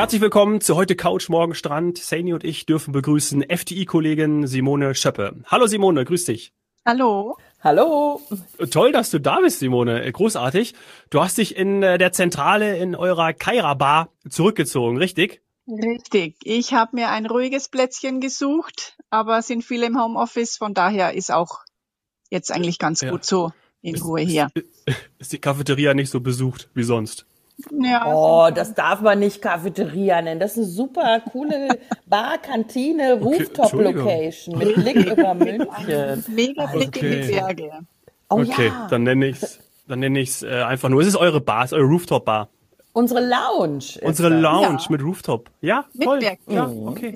Herzlich willkommen zu heute Couch Morgen Strand. Saini und ich dürfen begrüßen FTI-Kollegin Simone Schöppe. Hallo Simone, grüß dich. Hallo. Hallo. Toll, dass du da bist, Simone. Großartig. Du hast dich in äh, der Zentrale in eurer Kaira Bar zurückgezogen, richtig? Richtig. Ich habe mir ein ruhiges Plätzchen gesucht, aber sind viele im Homeoffice, von daher ist auch jetzt eigentlich ganz ja. gut so in ist, Ruhe hier. Ist, ist die Cafeteria nicht so besucht wie sonst? Ja, oh, das darf man nicht Cafeteria nennen. Das ist eine super coole Bar, Kantine, Rooftop-Location mit Blick über München. Mega Blick okay. in die Berge. Oh, okay, ja. dann nenne ich es dann nenne ich's, äh, einfach nur. Es ist eure Bar, es ist eure Rooftop-Bar. Unsere Lounge. Unsere Lounge ja. mit Rooftop. Ja, mit toll. Berg. Ja, okay.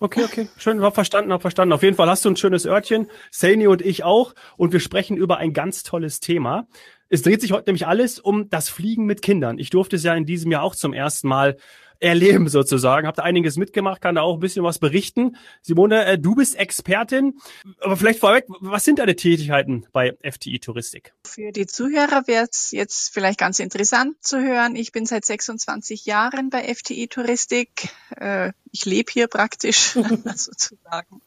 Okay, okay, schön, hab verstanden, hab verstanden. Auf jeden Fall hast du ein schönes Örtchen, Saini und ich auch, und wir sprechen über ein ganz tolles Thema. Es dreht sich heute nämlich alles um das Fliegen mit Kindern. Ich durfte es ja in diesem Jahr auch zum ersten Mal erleben sozusagen. Habt einiges mitgemacht, kann da auch ein bisschen was berichten. Simone, äh, du bist Expertin, aber vielleicht vorweg, was sind deine Tätigkeiten bei FTI Touristik? Für die Zuhörer wäre es jetzt vielleicht ganz interessant zu hören. Ich bin seit 26 Jahren bei FTI Touristik. Äh, ich lebe hier praktisch sozusagen.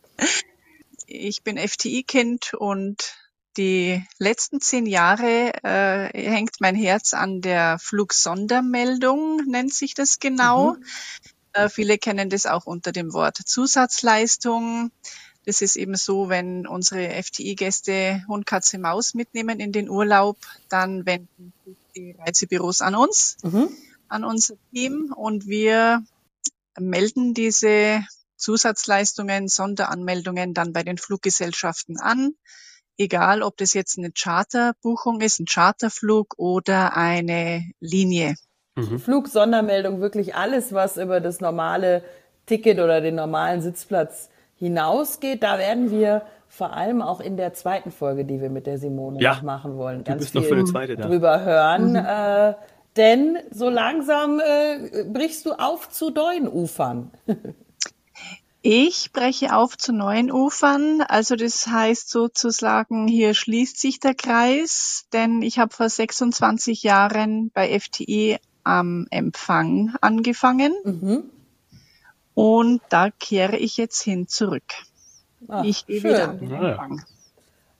Ich bin FTI-Kind und die letzten zehn Jahre äh, hängt mein Herz an der Flugsondermeldung, nennt sich das genau. Mhm. Äh, viele kennen das auch unter dem Wort Zusatzleistung. Das ist eben so, wenn unsere FTI-Gäste Hund, Katze, Maus mitnehmen in den Urlaub, dann wenden die Reisebüros an uns, mhm. an unser Team und wir melden diese Zusatzleistungen, Sonderanmeldungen dann bei den Fluggesellschaften an egal ob das jetzt eine Charterbuchung ist, ein Charterflug oder eine Linie. Mhm. Flug, Sondermeldung, wirklich alles, was über das normale Ticket oder den normalen Sitzplatz hinausgeht. Da werden wir vor allem auch in der zweiten Folge, die wir mit der Simone ja, noch machen wollen, ganz viel drüber hören. Mhm. Äh, denn so langsam äh, brichst du auf zu neuen Ufern. Ich breche auf zu neuen Ufern. Also das heißt sozusagen, hier schließt sich der Kreis, denn ich habe vor 26 Jahren bei FTE am Empfang angefangen. Mhm. Und da kehre ich jetzt hin zurück. Ach, ich gehe wieder an den Empfang.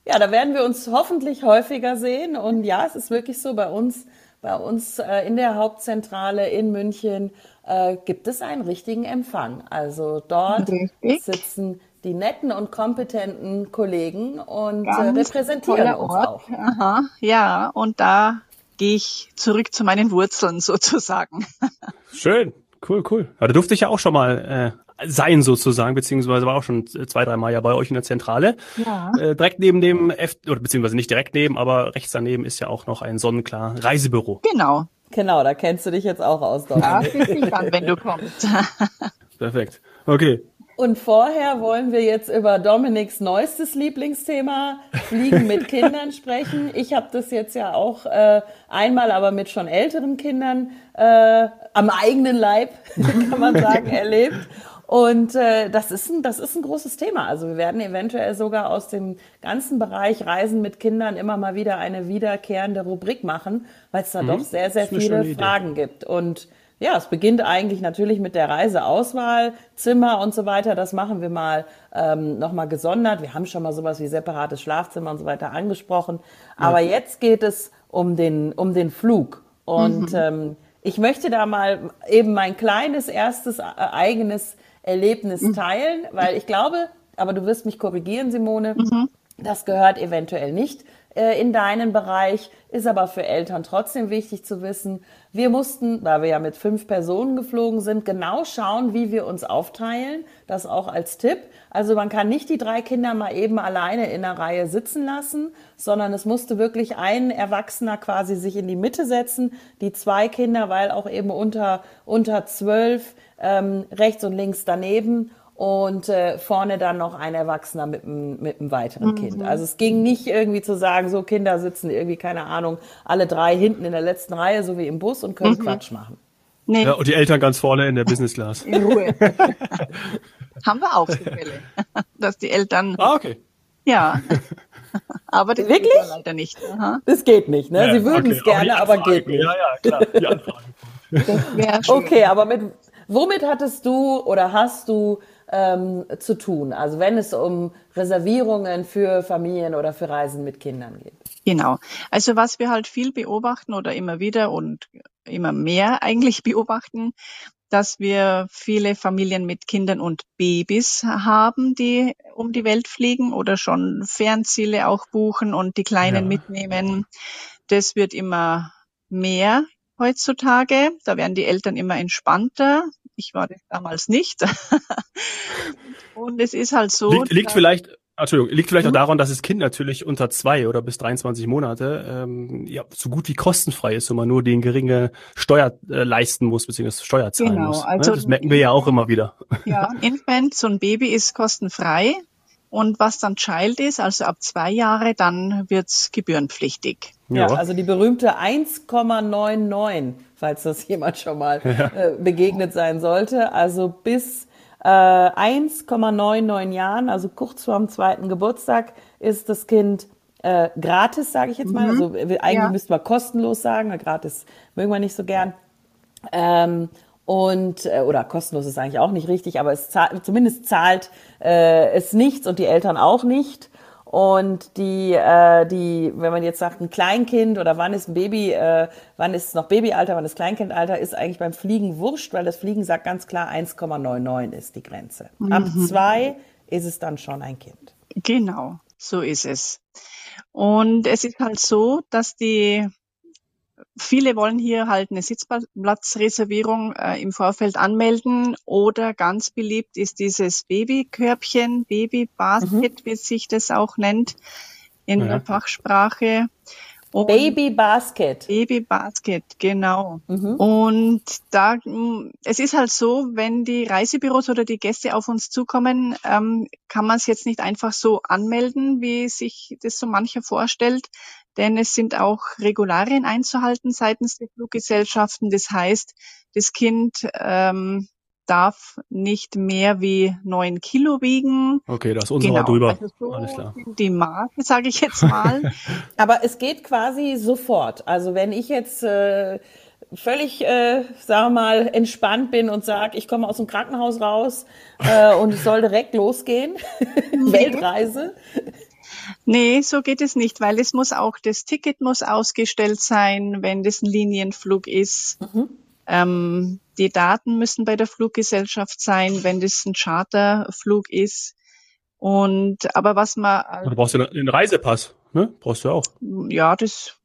Ja, da werden wir uns hoffentlich häufiger sehen. Und ja, es ist wirklich so bei uns, bei uns äh, in der Hauptzentrale in München äh, gibt es einen richtigen Empfang. Also dort Richtig. sitzen die netten und kompetenten Kollegen und äh, repräsentieren uns Ort. auch. Aha, ja, und da gehe ich zurück zu meinen Wurzeln sozusagen. Schön, cool, cool. Ja, da durfte ich ja auch schon mal äh, sein sozusagen, beziehungsweise war auch schon zwei, drei Mal ja bei euch in der Zentrale. Ja. Äh, direkt neben dem F oder beziehungsweise nicht direkt neben, aber rechts daneben ist ja auch noch ein sonnenklar Reisebüro. Genau, Genau, da kennst du dich jetzt auch aus, Dominik. Ja, bin ich an, wenn du kommst. Perfekt. Okay. Und vorher wollen wir jetzt über Dominiks neuestes Lieblingsthema, Fliegen mit Kindern, sprechen. Ich habe das jetzt ja auch äh, einmal, aber mit schon älteren Kindern äh, am eigenen Leib, kann man sagen, erlebt. Und äh, das, ist ein, das ist ein großes Thema. Also wir werden eventuell sogar aus dem ganzen Bereich Reisen mit Kindern immer mal wieder eine wiederkehrende Rubrik machen, weil es da mhm. doch sehr, sehr viele Fragen gibt. Und ja, es beginnt eigentlich natürlich mit der Reiseauswahl, Zimmer und so weiter. Das machen wir mal ähm, nochmal gesondert. Wir haben schon mal sowas wie separates Schlafzimmer und so weiter angesprochen. Aber ja. jetzt geht es um den, um den Flug. Und mhm. ähm, ich möchte da mal eben mein kleines erstes äh, eigenes Erlebnis mhm. teilen, weil ich glaube, aber du wirst mich korrigieren, Simone, mhm. das gehört eventuell nicht in deinen Bereich, ist aber für Eltern trotzdem wichtig zu wissen. Wir mussten, weil wir ja mit fünf Personen geflogen sind, genau schauen, wie wir uns aufteilen. Das auch als Tipp. Also man kann nicht die drei Kinder mal eben alleine in einer Reihe sitzen lassen, sondern es musste wirklich ein Erwachsener quasi sich in die Mitte setzen, die zwei Kinder, weil auch eben unter, unter zwölf, ähm, rechts und links daneben und äh, vorne dann noch ein Erwachsener mit einem mit einem weiteren mhm. Kind. Also es ging nicht irgendwie zu sagen, so Kinder sitzen irgendwie, keine Ahnung, alle drei hinten in der letzten Reihe, so wie im Bus und können mhm. Quatsch machen. Nee. Ja, und die Eltern ganz vorne in der Business Class. In Ruhe. Haben wir auch Fälle, dass die Eltern. Ah, okay. Ja. Aber das Wirklich? geht leider nicht. Aha. Das geht nicht, ne? Ja, Sie würden okay. es gerne, aber, aber geht nicht. Ja, ja, klar. Die Anfrage. okay, aber mit womit hattest du oder hast du ähm, zu tun? Also wenn es um Reservierungen für Familien oder für Reisen mit Kindern geht. Genau. Also was wir halt viel beobachten oder immer wieder und immer mehr eigentlich beobachten, dass wir viele Familien mit Kindern und Babys haben, die um die Welt fliegen oder schon Fernziele auch buchen und die Kleinen ja. mitnehmen. Das wird immer mehr heutzutage. Da werden die Eltern immer entspannter. Ich war das damals nicht. und es ist halt so. Liegt, liegt vielleicht, Entschuldigung, liegt vielleicht mhm. auch daran, dass das Kind natürlich unter zwei oder bis 23 Monate ähm, ja, so gut wie kostenfrei ist und man nur den geringe Steuer äh, leisten muss, beziehungsweise Steuer zahlen genau, muss. Ne? Also, das merken wir ja auch immer wieder. Ja, ein Infant, so ein Baby ist kostenfrei. Und was dann Child ist, also ab zwei Jahre, dann wird's gebührenpflichtig. Ja, ja also die berühmte 1,99, falls das jemand schon mal ja. äh, begegnet sein sollte. Also bis äh, 1,99 Jahren, also kurz vor dem zweiten Geburtstag, ist das Kind äh, gratis, sage ich jetzt mal. Mhm. Also eigentlich ja. müssten wir kostenlos sagen, gratis mögen wir nicht so gern. Ähm, und äh, oder kostenlos ist eigentlich auch nicht richtig, aber es zahlt, zumindest zahlt äh, es nichts und die Eltern auch nicht. Und die, äh, die, wenn man jetzt sagt, ein Kleinkind oder wann ist ein Baby, äh, wann ist es noch Babyalter, wann ist Kleinkindalter, ist eigentlich beim Fliegen wurscht, weil das Fliegen sagt ganz klar 1,99 ist die Grenze. Mhm. Ab zwei ist es dann schon ein Kind. Genau, so ist es. Und es ist halt so, dass die Viele wollen hier halt eine Sitzplatzreservierung äh, im Vorfeld anmelden oder ganz beliebt ist dieses Babykörbchen, Babybasket, mhm. wie sich das auch nennt in ja. der Fachsprache. Und Baby Basket. Baby Basket, genau. Mhm. Und da, es ist halt so, wenn die Reisebüros oder die Gäste auf uns zukommen, ähm, kann man es jetzt nicht einfach so anmelden, wie sich das so mancher vorstellt denn es sind auch Regularien einzuhalten seitens der Fluggesellschaften. Das heißt, das Kind ähm, darf nicht mehr wie neun Kilo wiegen. Okay, das ist unserer genau. drüber. Also so Alles klar. Die Marke, sage ich jetzt mal. Aber es geht quasi sofort. Also wenn ich jetzt äh, völlig, äh, sagen wir mal, entspannt bin und sage, ich komme aus dem Krankenhaus raus äh, und es soll direkt losgehen, Weltreise, Nee, so geht es nicht, weil es muss auch, das Ticket muss ausgestellt sein, wenn das ein Linienflug ist. Mhm. Ähm, die Daten müssen bei der Fluggesellschaft sein, wenn das ein Charterflug ist. Und aber was man. Du brauchst ja einen Reisepass, ne? Brauchst du auch. Ja, das,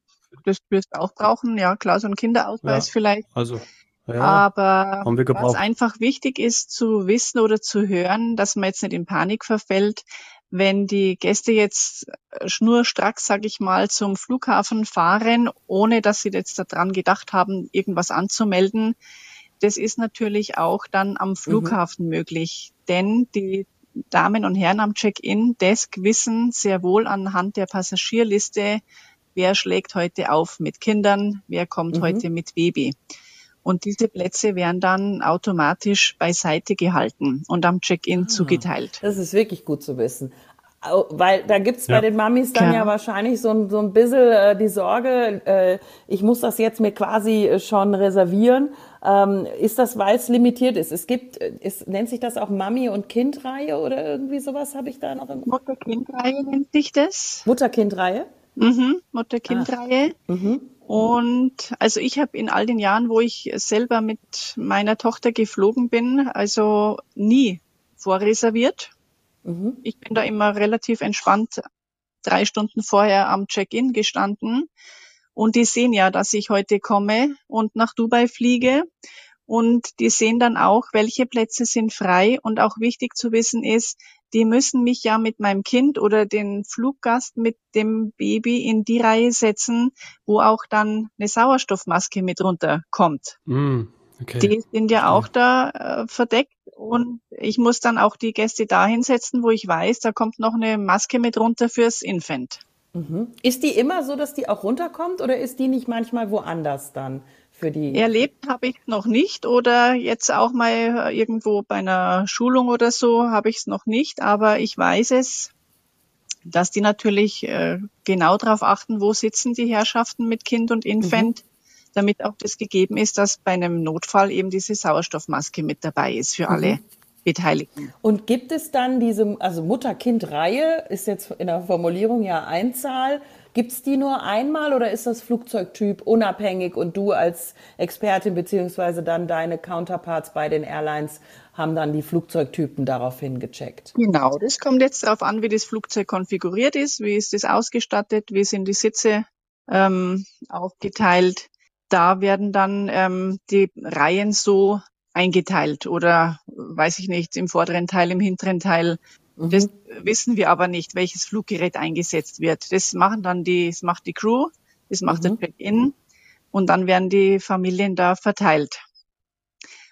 das wirst du auch brauchen. Ja, klar, so ein Kinderausweis ja, vielleicht. Also. Ja, aber was einfach wichtig ist zu wissen oder zu hören, dass man jetzt nicht in Panik verfällt, wenn die Gäste jetzt schnurstracks, sag ich mal, zum Flughafen fahren, ohne dass sie jetzt daran gedacht haben, irgendwas anzumelden, das ist natürlich auch dann am mhm. Flughafen mhm. möglich. Denn die Damen und Herren am Check-in-Desk wissen sehr wohl anhand der Passagierliste, wer schlägt heute auf mit Kindern, wer kommt mhm. heute mit Baby. Und diese Plätze werden dann automatisch beiseite gehalten und am Check-in ah, zugeteilt. Das ist wirklich gut zu wissen. Weil da gibt's bei ja. den Mamis dann Klar. ja wahrscheinlich so ein, so ein bisschen äh, die Sorge, äh, ich muss das jetzt mir quasi äh, schon reservieren. Ähm, ist das, weil es limitiert ist? Es gibt, äh, es nennt sich das auch Mami- und Kindreihe oder irgendwie sowas habe ich da noch im Mutter-Kind-Reihe nennt sich das. Mutter-Kind-Reihe? Mhm, Mutter-Kind-Reihe. Mhm. Und also ich habe in all den Jahren, wo ich selber mit meiner Tochter geflogen bin, also nie vorreserviert. Mhm. Ich bin da immer relativ entspannt drei Stunden vorher am Check-in gestanden. Und die sehen ja, dass ich heute komme und nach Dubai fliege. Und die sehen dann auch, welche Plätze sind frei. Und auch wichtig zu wissen ist, die müssen mich ja mit meinem Kind oder den Fluggast mit dem Baby in die Reihe setzen, wo auch dann eine Sauerstoffmaske mit runterkommt. Mm, okay. Die sind ja auch da äh, verdeckt und ich muss dann auch die Gäste da hinsetzen, wo ich weiß, da kommt noch eine Maske mit runter fürs Infant. Mhm. Ist die immer so, dass die auch runterkommt oder ist die nicht manchmal woanders dann? für die? Erlebt habe ich noch nicht oder jetzt auch mal irgendwo bei einer Schulung oder so habe ich es noch nicht, aber ich weiß es, dass die natürlich äh, genau darauf achten, wo sitzen die Herrschaften mit Kind und Infant. Mhm. damit auch das gegeben ist, dass bei einem Notfall eben diese Sauerstoffmaske mit dabei ist für alle. Mhm. Beteiligten. Und gibt es dann diese, also Mutter-Kind-Reihe ist jetzt in der Formulierung ja Einzahl. Gibt es die nur einmal oder ist das Flugzeugtyp unabhängig und du als Expertin beziehungsweise dann deine Counterparts bei den Airlines haben dann die Flugzeugtypen daraufhin gecheckt? Genau, das kommt jetzt darauf an, wie das Flugzeug konfiguriert ist, wie ist das ausgestattet, wie sind die Sitze ähm, aufgeteilt. Da werden dann ähm, die Reihen so eingeteilt oder weiß ich nicht, im vorderen Teil, im hinteren Teil Mhm. Das wissen wir aber nicht, welches Fluggerät eingesetzt wird. Das machen dann die, das macht die Crew, das macht mhm. der Check-in und dann werden die Familien da verteilt.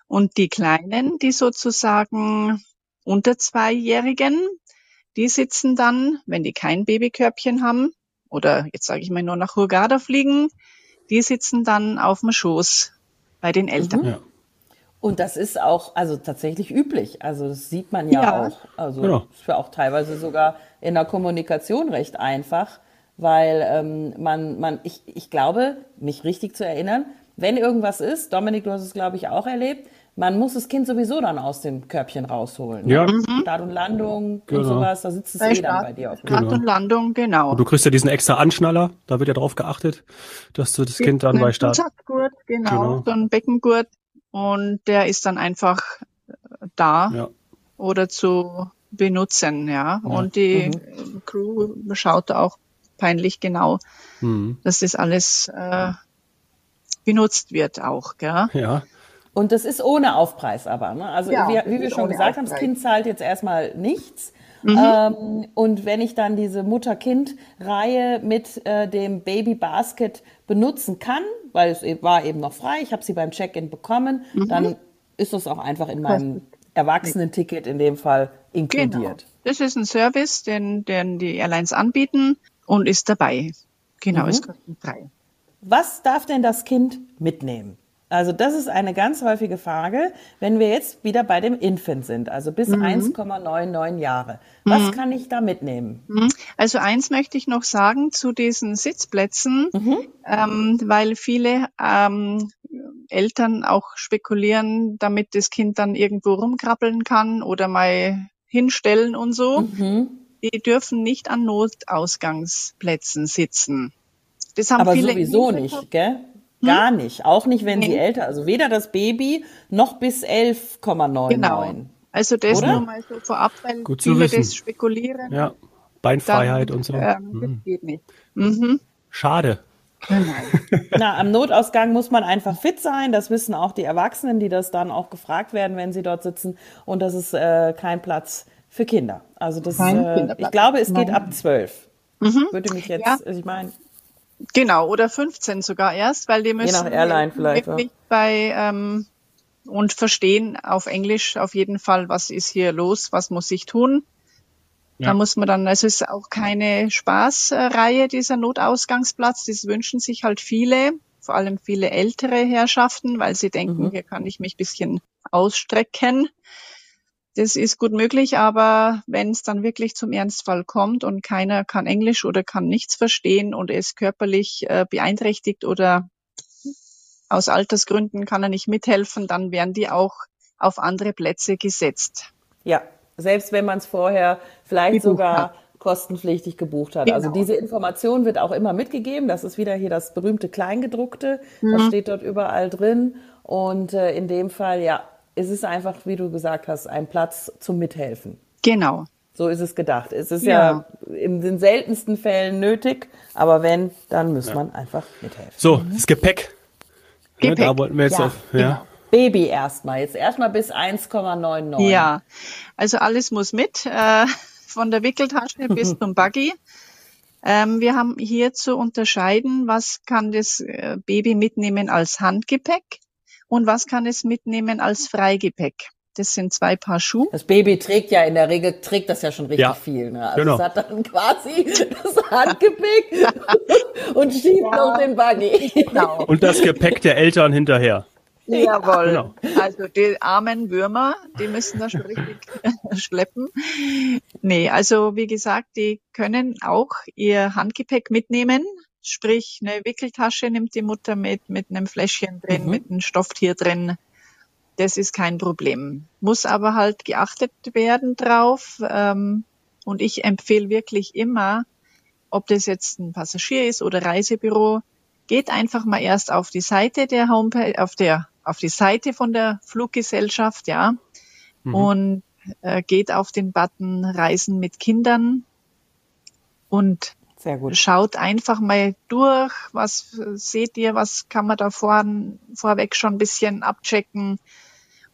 Und die Kleinen, die sozusagen unter Zweijährigen, die sitzen dann, wenn die kein Babykörbchen haben, oder jetzt sage ich mal nur nach Hurghada fliegen, die sitzen dann auf dem Schoß bei den Eltern. Ja. Und das ist auch also tatsächlich üblich. Also das sieht man ja, ja. auch. Also genau. ist ja auch teilweise sogar in der Kommunikation recht einfach, weil ähm, man, man, ich, ich glaube, mich richtig zu erinnern, wenn irgendwas ist, Dominik, du hast es, glaube ich, auch erlebt, man muss das Kind sowieso dann aus dem Körbchen rausholen. Ja. Mhm. Start und Landung genau. und sowas, da sitzt es eh dann bei dir auf Start genau. und Landung, genau. Und du kriegst ja diesen extra Anschnaller, da wird ja drauf geachtet, dass du das Kind dann bei Start. Genau, genau, so ein Beckengurt, und der ist dann einfach äh, da ja. oder zu benutzen, ja. ja. Und die mhm. Crew schaut auch peinlich genau, mhm. dass das alles äh, benutzt wird auch, gell? Ja. Und das ist ohne Aufpreis aber, ne? Also ja, wie, wie wir schon gesagt Aufpreis. haben, das Kind zahlt jetzt erstmal nichts. Mhm. Ähm, und wenn ich dann diese Mutter-Kind-Reihe mit äh, dem Baby Basket benutzen kann, weil es e-, war eben noch frei, ich habe sie beim Check-in bekommen, mhm. dann ist das auch einfach in meinem Erwachsenenticket in dem Fall inkludiert. Genau. Das ist ein Service, den, den die Airlines anbieten und ist dabei. Genau, mhm. ist kostenfrei. Was darf denn das Kind mitnehmen? Also das ist eine ganz häufige Frage, wenn wir jetzt wieder bei dem Infant sind, also bis mhm. 1,99 Jahre. Was mhm. kann ich da mitnehmen? Mhm. Also eins möchte ich noch sagen zu diesen Sitzplätzen, mhm. ähm, weil viele ähm, Eltern auch spekulieren, damit das Kind dann irgendwo rumkrabbeln kann oder mal hinstellen und so. Mhm. Die dürfen nicht an Notausgangsplätzen sitzen. Das haben Aber viele sowieso nicht, gell? Gar hm? nicht. Auch nicht, wenn nee. sie älter, also weder das Baby noch bis 11,99. Genau. Also das Oder? nur mal so vorab, weil Gut viele das spekulieren. Ja, Beinfreiheit dann, und so. Ähm, mhm. Das geht nicht. Mhm. Schade. Na, am Notausgang muss man einfach fit sein. Das wissen auch die Erwachsenen, die das dann auch gefragt werden, wenn sie dort sitzen. Und das ist äh, kein Platz für Kinder. Also das, äh, ich glaube, es geht Nein. ab zwölf. Mhm. Würde mich jetzt, ja. also ich meine, Genau, oder 15 sogar erst, weil die müssen Je nach Airline vielleicht, wirklich bei ähm, und verstehen auf Englisch auf jeden Fall, was ist hier los, was muss ich tun. Ja. Da muss man dann, also es ist auch keine Spaßreihe, dieser Notausgangsplatz, das wünschen sich halt viele, vor allem viele ältere Herrschaften, weil sie denken, mhm. hier kann ich mich bisschen ausstrecken. Das ist gut möglich, aber wenn es dann wirklich zum Ernstfall kommt und keiner kann Englisch oder kann nichts verstehen und ist körperlich äh, beeinträchtigt oder aus Altersgründen kann er nicht mithelfen, dann werden die auch auf andere Plätze gesetzt. Ja, selbst wenn man es vorher vielleicht gebucht sogar hat. kostenpflichtig gebucht hat. Also genau. Also diese Information wird auch immer mitgegeben. Das ist wieder hier das berühmte Kleingedruckte. Mhm. Das steht dort überall drin. Und äh, in dem Fall, ja, es ist einfach, wie du gesagt hast, ein Platz zum Mithelfen. Genau. So ist es gedacht. Es ist ja, ja in den seltensten Fällen nötig, aber wenn, dann muss ja. man einfach mithelfen. So, das Gepäck. Gepäck. Ja, da wollten wir jetzt ja, auf. Ja. Genau. Baby erstmal. Jetzt erstmal bis 1,99. Ja, also alles muss mit, äh, von der Wickeltasche bis zum Buggy. Ähm, wir haben hier zu unterscheiden, was kann das äh, Baby mitnehmen als Handgepäck und was kann es mitnehmen als Freigepäck. Das sind zwei Paar Schuhe. Das Baby trägt ja in der Regel, trägt das ja schon richtig ja. viel. Ne? Also genau. es hat dann quasi das Handgepäck und schiebt ja. noch den Buggy. Genau. Und das Gepäck der Eltern hinterher. Jawohl. Genau. Also die armen Würmer, die müssen da schon richtig schleppen. Nee, also wie gesagt, die können auch ihr Handgepäck mitnehmen, Sprich, eine Wickeltasche nimmt die Mutter mit, mit einem Fläschchen drin, mhm. mit einem Stofftier drin. Das ist kein Problem. Muss aber halt geachtet werden drauf. Ähm, und ich empfehle wirklich immer, ob das jetzt ein Passagier ist oder Reisebüro, geht einfach mal erst auf die Seite der Homepage, auf der, auf die Seite von der Fluggesellschaft, ja, mhm. und äh, geht auf den Button Reisen mit Kindern und schaut einfach mal durch, was seht ihr, was kann man da vor, vorweg schon ein bisschen abchecken,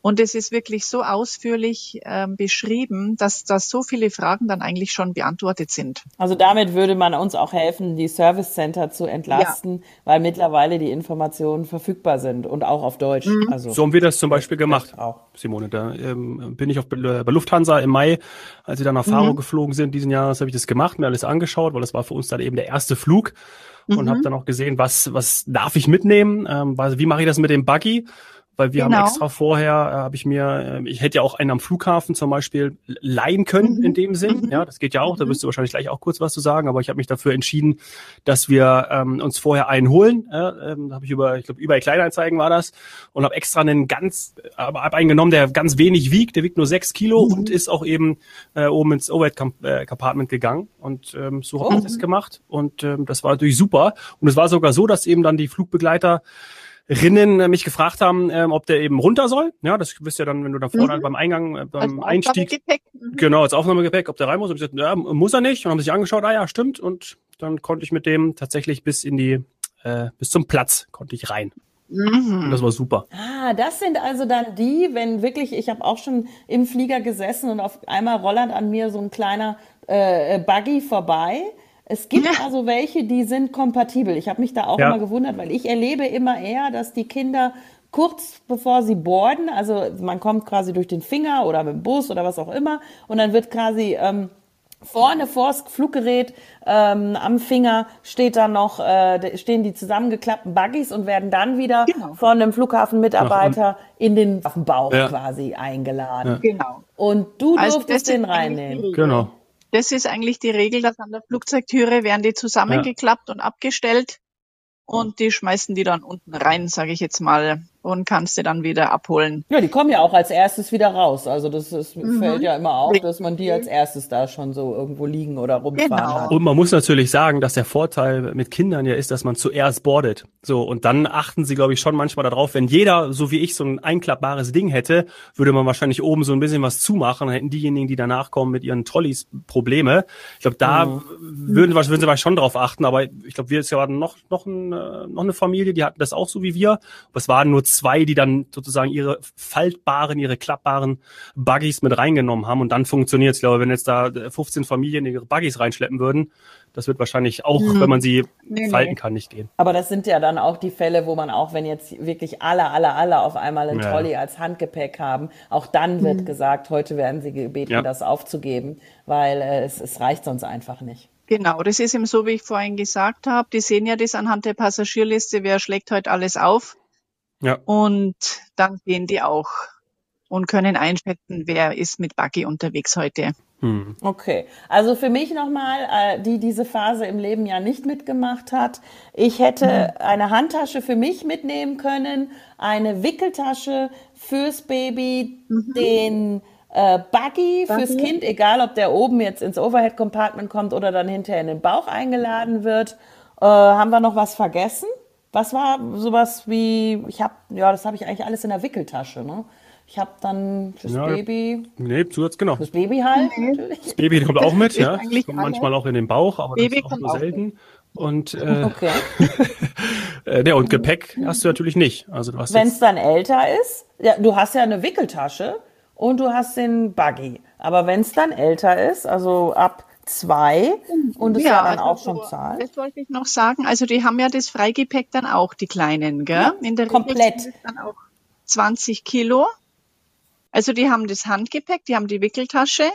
und es ist wirklich so ausführlich ähm, beschrieben, dass da so viele Fragen dann eigentlich schon beantwortet sind. Also damit würde man uns auch helfen, die Service Center zu entlasten, ja. weil mittlerweile die Informationen verfügbar sind und auch auf Deutsch. Mhm. Also so haben wir das zum Beispiel gemacht, auch. Simone. Da ähm, bin ich auf, äh, bei Lufthansa im Mai, als sie dann nach Faro mhm. geflogen sind diesen Jahres, habe ich das gemacht, mir alles angeschaut, weil das war für uns dann eben der erste Flug und mhm. habe dann auch gesehen, was was darf ich mitnehmen, ähm, also wie mache ich das mit dem Buggy weil wir genau. haben extra vorher, äh, habe ich mir, äh, ich hätte ja auch einen am Flughafen zum Beispiel leihen können mhm. in dem Sinn. Mhm. Ja, das geht ja auch. Da mhm. wirst du wahrscheinlich gleich auch kurz was zu sagen. Aber ich habe mich dafür entschieden, dass wir ähm, uns vorher einen holen. Äh, ähm, habe ich über, ich glaube, über Kleinanzeigen war das und habe extra einen ganz, aber hab einen genommen, der ganz wenig wiegt. Der wiegt nur sechs Kilo mhm. und ist auch eben äh, oben ins Overhead äh, Compartment gegangen. Und ähm, so habe ich das gemacht. Und ähm, das war natürlich super. Und es war sogar so, dass eben dann die Flugbegleiter Rinnen äh, mich gefragt haben, ähm, ob der eben runter soll. Ja, das wisst ihr dann, wenn du da vorne mhm. beim Eingang, äh, beim als Einstieg. Mhm. Genau, als Aufnahmegepäck, ob der rein muss. Und ich gesagt, ja, muss er nicht. Und haben sich angeschaut, ah ja, stimmt. Und dann konnte ich mit dem tatsächlich bis in die, äh, bis zum Platz konnte ich rein. Mhm. Und das war super. Ah, das sind also dann die, wenn wirklich, ich habe auch schon im Flieger gesessen und auf einmal Rolland an mir so ein kleiner äh, Buggy vorbei es gibt ja. also welche, die sind kompatibel. Ich habe mich da auch ja. immer gewundert, weil ich erlebe immer eher, dass die Kinder kurz bevor sie boarden, also man kommt quasi durch den Finger oder mit dem Bus oder was auch immer und dann wird quasi ähm, vorne vors Fluggerät ähm, am Finger steht dann noch äh, stehen die zusammengeklappten Buggies und werden dann wieder genau. von einem Flughafenmitarbeiter in den Bauch ja. quasi eingeladen. Ja. Genau. Und du also durftest den reinnehmen. Genau. Das ist eigentlich die Regel, dass an der Flugzeugtüre werden die zusammengeklappt ja. und abgestellt und die schmeißen die dann unten rein, sage ich jetzt mal und kannst du dann wieder abholen. Ja, die kommen ja auch als erstes wieder raus. Also das ist, mhm. fällt ja immer auf, dass man die als erstes da schon so irgendwo liegen oder rumfahren genau. hat. Und man muss natürlich sagen, dass der Vorteil mit Kindern ja ist, dass man zuerst boardet. So, und dann achten sie, glaube ich, schon manchmal darauf, wenn jeder, so wie ich, so ein einklappbares Ding hätte, würde man wahrscheinlich oben so ein bisschen was zumachen, dann hätten diejenigen, die danach kommen mit ihren Trolleys Probleme. Ich glaube, da mhm. würden, würden sie wahrscheinlich schon drauf achten, aber ich glaube, wir jetzt ja noch, noch, ein, äh, noch eine Familie, die hatten das auch so wie wir. Aber es waren nur zwei, die dann sozusagen ihre faltbaren, ihre klappbaren Buggies mit reingenommen haben und dann funktioniert Ich glaube, wenn jetzt da 15 Familien ihre Buggies reinschleppen würden, das wird wahrscheinlich auch, hm. wenn man sie nee, falten nee. kann, nicht gehen. Aber das sind ja dann auch die Fälle, wo man auch, wenn jetzt wirklich alle, alle, alle auf einmal ein ja. Trolley als Handgepäck haben, auch dann wird hm. gesagt, heute werden sie gebeten, ja. das aufzugeben, weil äh, es, es reicht sonst einfach nicht. Genau, das ist eben so, wie ich vorhin gesagt habe. Die sehen ja das anhand der Passagierliste, wer schlägt heute alles auf. Ja. Und dann sehen die auch und können einschätzen, wer ist mit Buggy unterwegs heute. Hm. Okay, also für mich nochmal, äh, die diese Phase im Leben ja nicht mitgemacht hat. Ich hätte mhm. eine Handtasche für mich mitnehmen können, eine Wickeltasche fürs Baby, mhm. den äh, Buggy, Buggy fürs Kind, egal ob der oben jetzt ins Overhead Compartment kommt oder dann hinterher in den Bauch eingeladen wird. Äh, haben wir noch was vergessen? Was war sowas wie, ich habe, ja, das habe ich eigentlich alles in der Wickeltasche, ne? Ich habe dann fürs ja, Baby. Nee, Zusatz, genau. Fürs Baby halt, nee. natürlich. Das Baby kommt auch mit, ja. Kommt manchmal auch in den Bauch, aber Baby das ist auch nur selten. Und, äh, okay. äh, ja, und Gepäck hast du natürlich nicht. Also Wenn es dann älter ist, ja, du hast ja eine Wickeltasche und du hast den Buggy. Aber wenn es dann älter ist, also ab zwei und es ja, war dann also auch schon Zahl. Das wollte ich noch sagen. Also die haben ja das Freigepäck dann auch, die kleinen, gell? Ja, In der komplett. Regel dann auch 20 Kilo. Also die haben das Handgepäck, die haben die Wickeltasche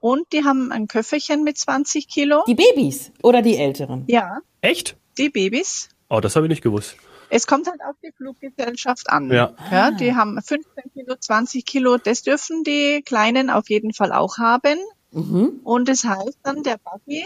und die haben ein Köfferchen mit 20 Kilo. Die Babys oder die Älteren? Ja. Echt? Die Babys. Oh, das habe ich nicht gewusst. Es kommt halt auf die Fluggesellschaft an. Ja. ja. Die haben 15 Kilo, 20 Kilo. Das dürfen die Kleinen auf jeden Fall auch haben. Mhm. Und das heißt dann, der Buggy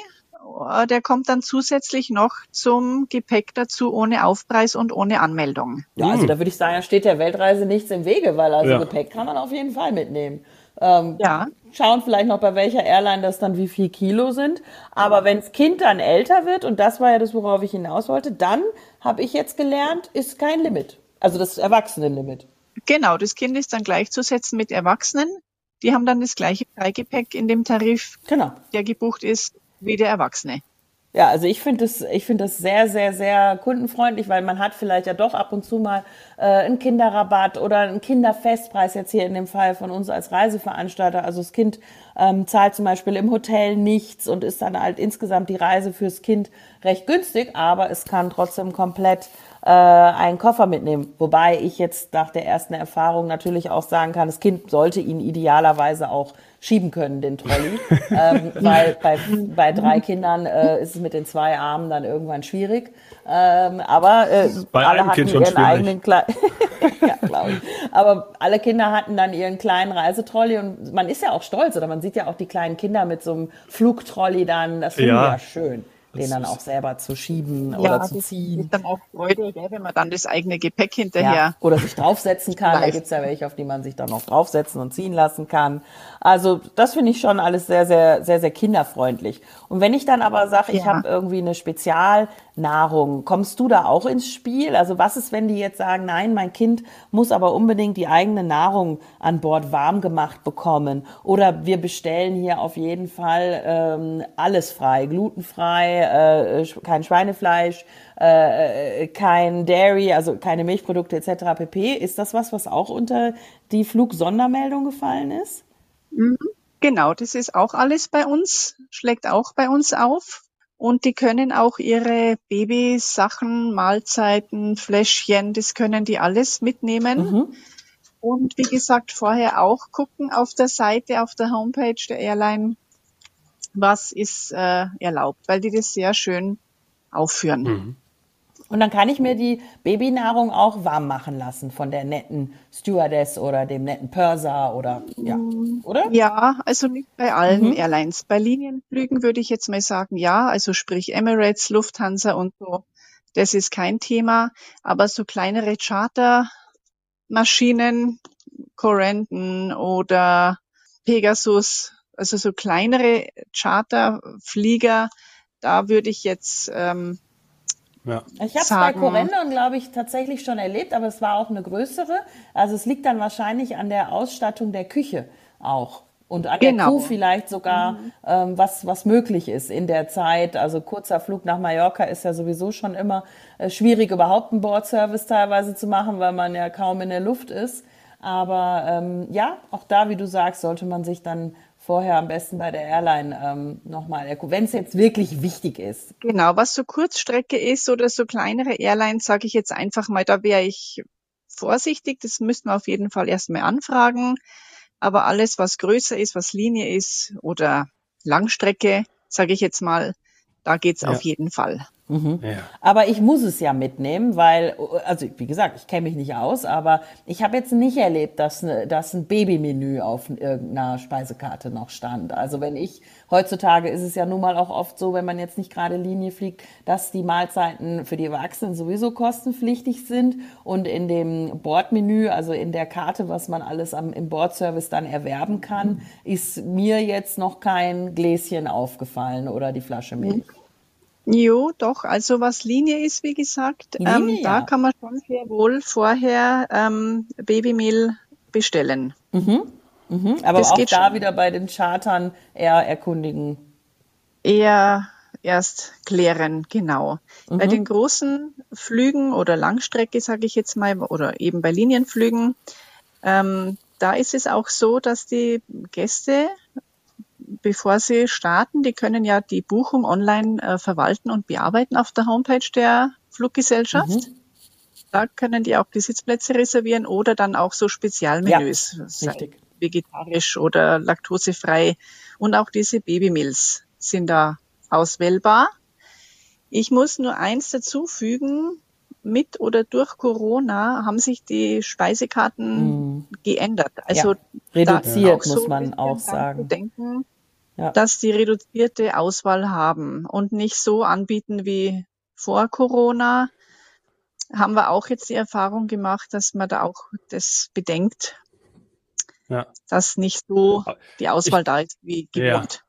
äh, der kommt dann zusätzlich noch zum Gepäck dazu ohne Aufpreis und ohne Anmeldung. Ja, also hm. da würde ich sagen, steht der Weltreise nichts im Wege, weil also ja. Gepäck kann man auf jeden Fall mitnehmen. Ähm, ja. Schauen vielleicht noch bei welcher Airline das dann wie viel Kilo sind. Aber wenn das Kind dann älter wird, und das war ja das, worauf ich hinaus wollte, dann habe ich jetzt gelernt, ist kein Limit. Also das Erwachsenenlimit. Genau, das Kind ist dann gleichzusetzen mit Erwachsenen. Die haben dann das gleiche Freigepäck in dem Tarif, genau. der gebucht ist, wie der Erwachsene. Ja, also ich finde das, ich finde das sehr, sehr, sehr kundenfreundlich, weil man hat vielleicht ja doch ab und zu mal äh, einen Kinderrabatt oder einen Kinderfestpreis jetzt hier in dem Fall von uns als Reiseveranstalter. Also das Kind ähm, zahlt zum Beispiel im Hotel nichts und ist dann halt insgesamt die Reise fürs Kind recht günstig, aber es kann trotzdem komplett äh, einen Koffer mitnehmen. Wobei ich jetzt nach der ersten Erfahrung natürlich auch sagen kann, das Kind sollte ihn idealerweise auch schieben können, den Trolley. ähm, weil bei, bei drei Kindern äh, ist es mit den zwei Armen dann irgendwann schwierig. Ähm, aber äh, bei alle hatten kind ihren schwierig. eigenen kleinen. ja. Aber alle Kinder hatten dann ihren kleinen Reisetrolley und man ist ja auch stolz oder man sieht ja auch die kleinen Kinder mit so einem Flugtrolley dann. Das finde ja. ich ja schön den dann auch selber zu schieben ja, oder zu ziehen. Ist dann auch Freude, wenn man dann das eigene Gepäck hinterher. Ja, oder sich draufsetzen kann. Da gibt's ja welche, auf die man sich dann noch draufsetzen und ziehen lassen kann. Also das finde ich schon alles sehr, sehr, sehr, sehr kinderfreundlich. Und wenn ich dann aber sage, ich ja. habe irgendwie eine Spezialnahrung, kommst du da auch ins Spiel? Also was ist, wenn die jetzt sagen, nein, mein Kind muss aber unbedingt die eigene Nahrung an Bord warm gemacht bekommen? Oder wir bestellen hier auf jeden Fall ähm, alles frei, glutenfrei, äh, kein Schweinefleisch, äh, kein Dairy, also keine Milchprodukte etc. pp. Ist das was, was auch unter die Flugsondermeldung gefallen ist? Mhm. Genau, das ist auch alles bei uns, schlägt auch bei uns auf. Und die können auch ihre Babysachen, Mahlzeiten, Fläschchen, das können die alles mitnehmen. Mhm. Und wie gesagt, vorher auch gucken auf der Seite, auf der Homepage der Airline, was ist äh, erlaubt, weil die das sehr schön aufführen. Mhm. Und dann kann ich mir die Babynahrung auch warm machen lassen von der netten Stewardess oder dem netten Purser oder ja, oder? Ja, also nicht bei allen mhm. Airlines. Bei Linienflügen würde ich jetzt mal sagen, ja, also sprich Emirates, Lufthansa und so. Das ist kein Thema, aber so kleinere Chartermaschinen, Corendon oder Pegasus, also so kleinere Charterflieger, da würde ich jetzt ähm, ja. Ich habe es bei Corendon, glaube ich, tatsächlich schon erlebt, aber es war auch eine größere. Also es liegt dann wahrscheinlich an der Ausstattung der Küche auch. Und an genau. der Crew vielleicht sogar, mhm. ähm, was, was möglich ist in der Zeit. Also kurzer Flug nach Mallorca ist ja sowieso schon immer äh, schwierig, überhaupt einen Bordservice teilweise zu machen, weil man ja kaum in der Luft ist. Aber ähm, ja, auch da, wie du sagst, sollte man sich dann vorher am besten bei der Airline ähm, nochmal, wenn es jetzt wirklich wichtig ist. Genau, was so Kurzstrecke ist oder so kleinere Airlines, sage ich jetzt einfach mal, da wäre ich vorsichtig. Das müssten wir auf jeden Fall erstmal anfragen. Aber alles, was größer ist, was Linie ist oder Langstrecke, sage ich jetzt mal, da geht's ja. auf jeden Fall. Mhm. Ja. Aber ich muss es ja mitnehmen, weil, also wie gesagt, ich kenne mich nicht aus, aber ich habe jetzt nicht erlebt, dass, ne, dass ein Babymenü auf irgendeiner Speisekarte noch stand. Also wenn ich, heutzutage ist es ja nun mal auch oft so, wenn man jetzt nicht gerade Linie fliegt, dass die Mahlzeiten für die Erwachsenen sowieso kostenpflichtig sind und in dem Bordmenü, also in der Karte, was man alles am, im Bordservice dann erwerben kann, ist mir jetzt noch kein Gläschen aufgefallen oder die Flasche Milch. Mhm. Jo, doch. Also was Linie ist, wie gesagt, Linie, ähm, da ja. kann man schon sehr wohl vorher ähm, Babymehl bestellen. Mhm. Mhm. Aber das auch da schon. wieder bei den Chartern eher erkundigen. Eher erst klären, genau. Mhm. Bei den großen Flügen oder Langstrecke, sage ich jetzt mal, oder eben bei Linienflügen, ähm, da ist es auch so, dass die Gäste bevor Sie starten, die können ja die Buchung online äh, verwalten und bearbeiten auf der Homepage der Fluggesellschaft. Mhm. Da können die auch die Sitzplätze reservieren oder dann auch so Spezialmenüs, ja, vegetarisch oder laktosefrei. Und auch diese Babymills sind da auswählbar. Ich muss nur eins dazu fügen. Mit oder durch Corona haben sich die Speisekarten mm. geändert. Also ja, reduziert muss man auch sagen. Denken, ja. dass die reduzierte Auswahl haben und nicht so anbieten wie vor Corona. Haben wir auch jetzt die Erfahrung gemacht, dass man da auch das bedenkt, ja. dass nicht so die Auswahl ich, da ist wie gewohnt. Ja.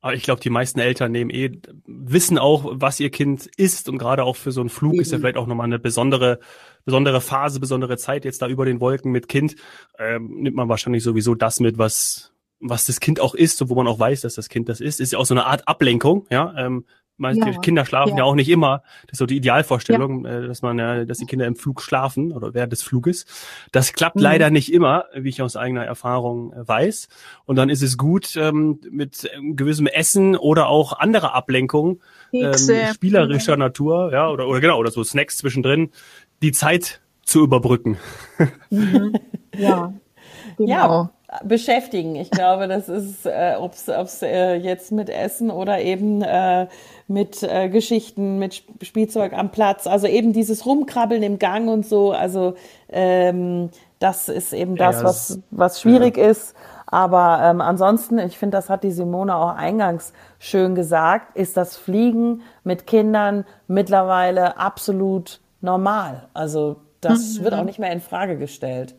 Aber ich glaube, die meisten Eltern nehmen eh, wissen auch, was ihr Kind ist und gerade auch für so einen Flug Eben. ist ja vielleicht auch nochmal eine besondere, besondere Phase, besondere Zeit jetzt da über den Wolken mit Kind. Ähm, nimmt man wahrscheinlich sowieso das mit, was, was das Kind auch ist und wo man auch weiß, dass das Kind das ist. Ist ja auch so eine Art Ablenkung, ja. Ähm, ja. Kinder schlafen ja. ja. auch nicht immer. Das ist so die Idealvorstellung, ja. Äh, dass man, ja, dass die Kinder im Flug schlafen oder während des Fluges. Das klappt mhm. leider nicht immer, wie ich aus eigener Erfahrung äh, weiß. Und dann ist es gut, ähm, mit gewissem Essen oder auch anderer Ablenkung, ähm, spielerischer mhm. Natur, ja, oder, oder genau, oder so Snacks zwischendrin, die Zeit zu überbrücken. Mhm. Ja. Genau. Ja, beschäftigen. Ich glaube, das ist, äh, ob es äh, jetzt mit Essen oder eben äh, mit äh, Geschichten, mit Spielzeug am Platz, also eben dieses Rumkrabbeln im Gang und so. Also ähm, das ist eben das, ja, was, was schwierig ja. ist. Aber ähm, ansonsten, ich finde, das hat die Simone auch eingangs schön gesagt, ist das Fliegen mit Kindern mittlerweile absolut normal. Also das mhm. wird auch nicht mehr in Frage gestellt.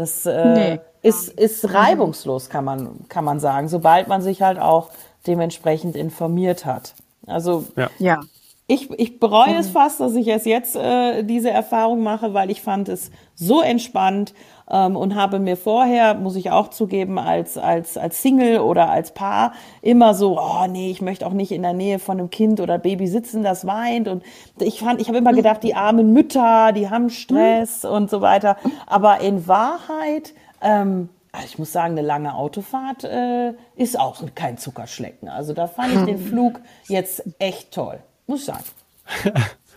Das äh, nee. ist, ist reibungslos, kann man, kann man sagen, sobald man sich halt auch dementsprechend informiert hat. Also ja. ja. Ich, ich bereue es fast, dass ich es jetzt äh, diese Erfahrung mache, weil ich fand es so entspannt ähm, und habe mir vorher, muss ich auch zugeben, als, als, als Single oder als Paar immer so, oh nee, ich möchte auch nicht in der Nähe von einem Kind oder Baby sitzen, das weint. Und ich fand, ich habe immer gedacht, die armen Mütter, die haben Stress und so weiter. Aber in Wahrheit, ähm, also ich muss sagen, eine lange Autofahrt äh, ist auch kein Zuckerschlecken. Also da fand ich den Flug jetzt echt toll, muss ich sagen.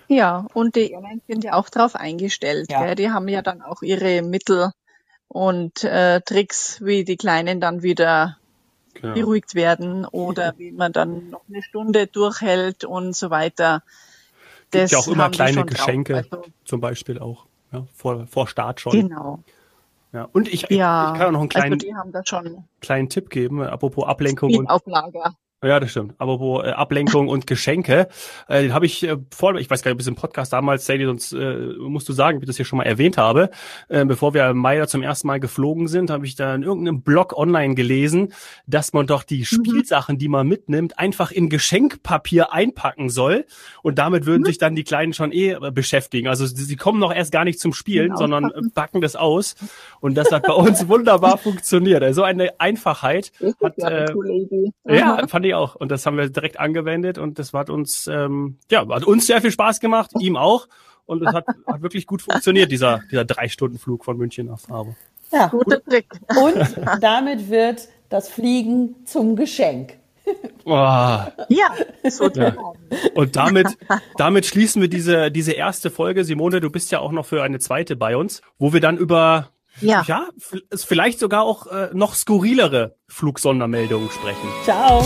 Ja, und die Airlines sind ja auch darauf eingestellt. Ja. Gell? Die haben ja dann auch ihre Mittel und äh, Tricks, wie die Kleinen dann wieder genau. beruhigt werden oder wie man dann noch eine Stunde durchhält und so weiter. Das Gibt ja auch immer kleine Geschenke, also, zum Beispiel auch ja, vor, vor Start schon. Genau. Ja, und ich, ja, ich kann auch noch einen kleinen, also kleinen Tipp geben, apropos Ablenkung und. Ja, das stimmt. Aber wo äh, Ablenkung und Geschenke, äh, den habe ich äh, vor, ich weiß gar nicht, ob es im Podcast damals, Sadie, sonst äh, musst du sagen, wie ich das hier schon mal erwähnt habe. Äh, bevor wir im Mai da zum ersten Mal geflogen sind, habe ich da in irgendeinem Blog online gelesen, dass man doch die mhm. Spielsachen, die man mitnimmt, einfach in Geschenkpapier einpacken soll. Und damit würden mhm. sich dann die Kleinen schon eh äh, beschäftigen. Also sie kommen noch erst gar nicht zum Spielen, genau. sondern äh, packen das aus. Und das hat bei uns wunderbar funktioniert. Also eine Einfachheit hat, äh, ja, fand ich Auch. Und das haben wir direkt angewendet und das hat uns, ähm, ja, hat uns sehr viel Spaß gemacht, ihm auch. Und es hat, hat wirklich gut funktioniert, dieser, dieser Drei-Stunden-Flug von München nach Faro. Ja, guter Trick. Und damit wird das Fliegen zum Geschenk. Oh. Ja, so ja. Und damit, damit schließen wir diese, diese erste Folge. Simone, du bist ja auch noch für eine zweite bei uns, wo wir dann über ja, ja vielleicht sogar auch äh, noch skurrilere Flugsondermeldungen sprechen. Ciao.